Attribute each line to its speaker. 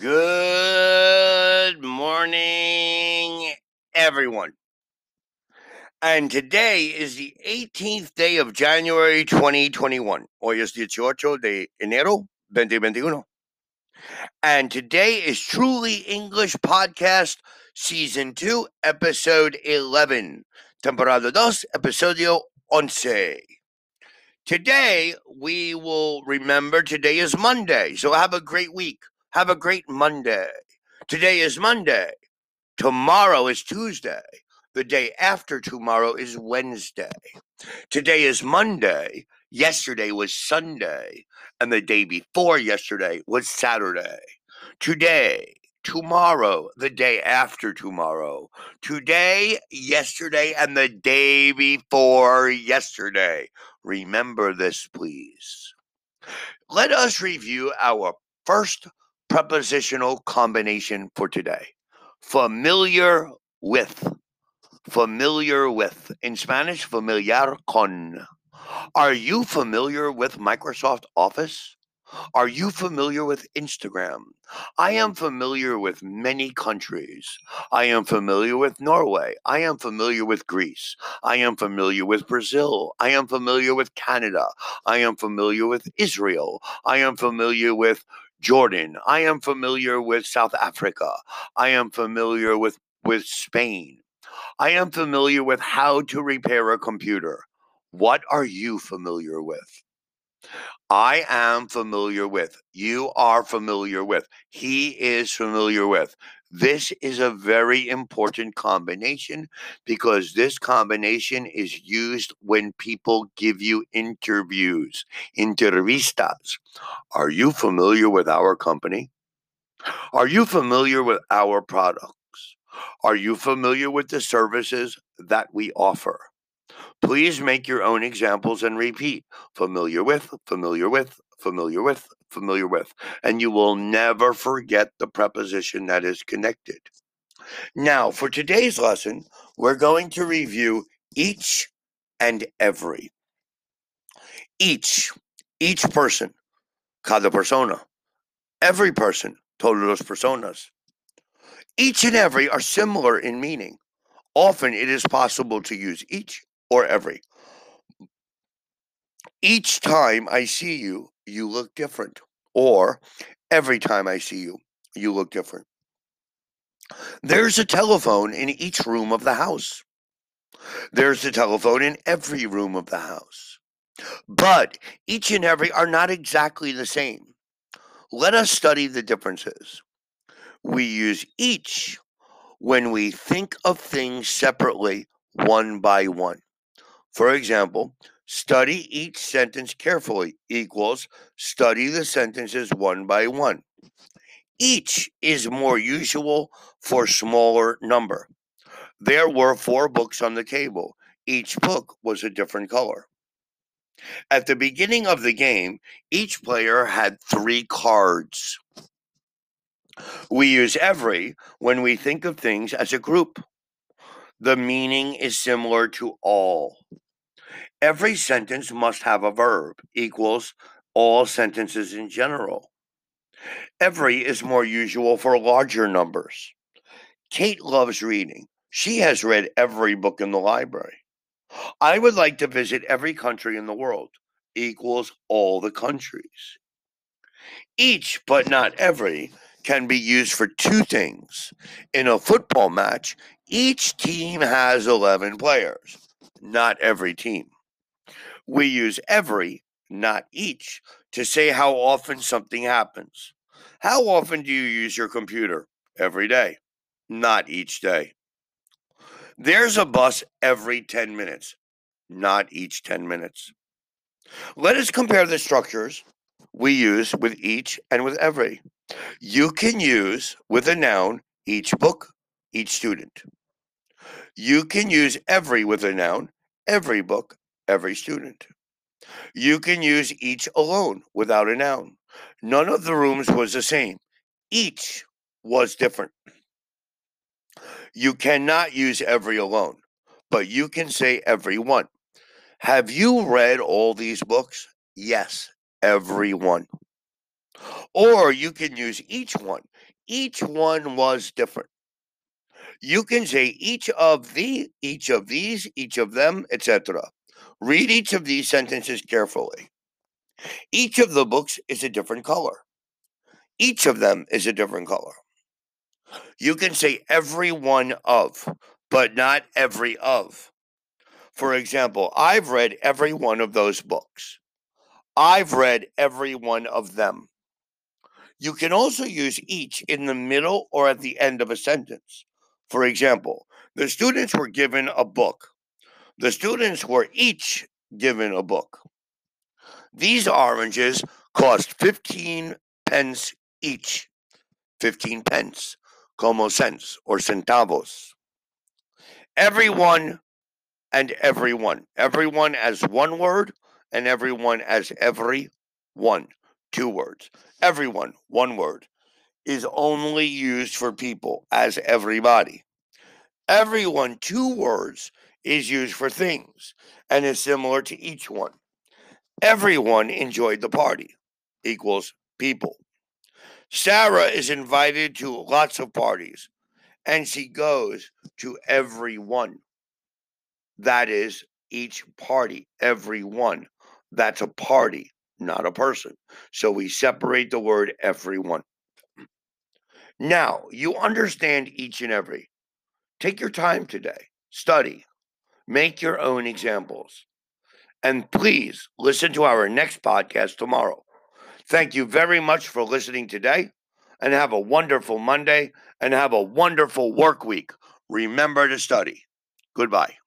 Speaker 1: Good morning, everyone. And today is the 18th day of January 2021. Hoy es 18 de enero 2021. And today is Truly English Podcast Season 2, Episode 11. Temporada 2, Episodio 11. Today, we will remember today is Monday. So have a great week. Have a great Monday. Today is Monday. Tomorrow is Tuesday. The day after tomorrow is Wednesday. Today is Monday. Yesterday was Sunday. And the day before yesterday was Saturday. Today, tomorrow, the day after tomorrow. Today, yesterday, and the day before yesterday. Remember this, please. Let us review our first prepositional combination for today. Familiar with. Familiar with. In Spanish, familiar con. Are you familiar with Microsoft Office? Are you familiar with Instagram? I am familiar with many countries. I am familiar with Norway. I am familiar with Greece. I am familiar with Brazil. I am familiar with Canada. I am familiar with Israel. I am familiar with Jordan. I am familiar with South Africa. I am familiar with, with Spain. I am familiar with how to repair a computer. What are you familiar with? I am familiar with. You are familiar with. He is familiar with. This is a very important combination because this combination is used when people give you interviews, entrevistas. Are you familiar with our company? Are you familiar with our products? Are you familiar with the services that we offer? Please make your own examples and repeat familiar with, familiar with, familiar with, familiar with, and you will never forget the preposition that is connected. Now, for today's lesson, we're going to review each and every. Each, each person, cada persona, every person, todos las personas. Each and every are similar in meaning. Often it is possible to use each or every. Each time I see you, you look different. Or every time I see you, you look different. There's a telephone in each room of the house. There's a telephone in every room of the house. But each and every are not exactly the same. Let us study the differences. We use each when we think of things separately, one by one. For example, study each sentence carefully equals study the sentences one by one. Each is more usual for smaller number. There were four books on the table. Each book was a different color. At the beginning of the game, each player had three cards. We use every when we think of things as a group. The meaning is similar to all. Every sentence must have a verb equals all sentences in general. Every is more usual for larger numbers. Kate loves reading. She has read every book in the library. I would like to visit every country in the world equals all the countries. Each, but not every, can be used for two things. In a football match, each team has 11 players, not every team. We use every, not each, to say how often something happens. How often do you use your computer? Every day, not each day. There's a bus every 10 minutes, not each 10 minutes. Let us compare the structures we use with each and with every. You can use with a noun each book, each student. You can use every with a noun, every book, every student. You can use each alone without a noun. None of the rooms was the same. Each was different. You cannot use every alone, but you can say every one. Have you read all these books? Yes, every one. Or you can use each one. Each one was different. You can say each of the, each of these, each of them, etc. Read each of these sentences carefully. Each of the books is a different color. Each of them is a different color. You can say every one of, but not every of. For example, I've read every one of those books. I've read every one of them. You can also use each in the middle or at the end of a sentence. For example, the students were given a book. The students were each given a book. These oranges cost 15 pence each. 15 pence, como cents or centavos. Everyone and everyone. Everyone as one word and everyone as every one. Two words. Everyone, one word, is only used for people as everybody. Everyone, two words, is used for things and is similar to each one. Everyone enjoyed the party equals people. Sarah is invited to lots of parties and she goes to every one. That is each party, every one. That's a party, not a person. So we separate the word everyone. Now, you understand each and every. Take your time today, study, make your own examples. And please listen to our next podcast tomorrow. Thank you very much for listening today and have a wonderful Monday and have a wonderful work week. Remember to study. Goodbye.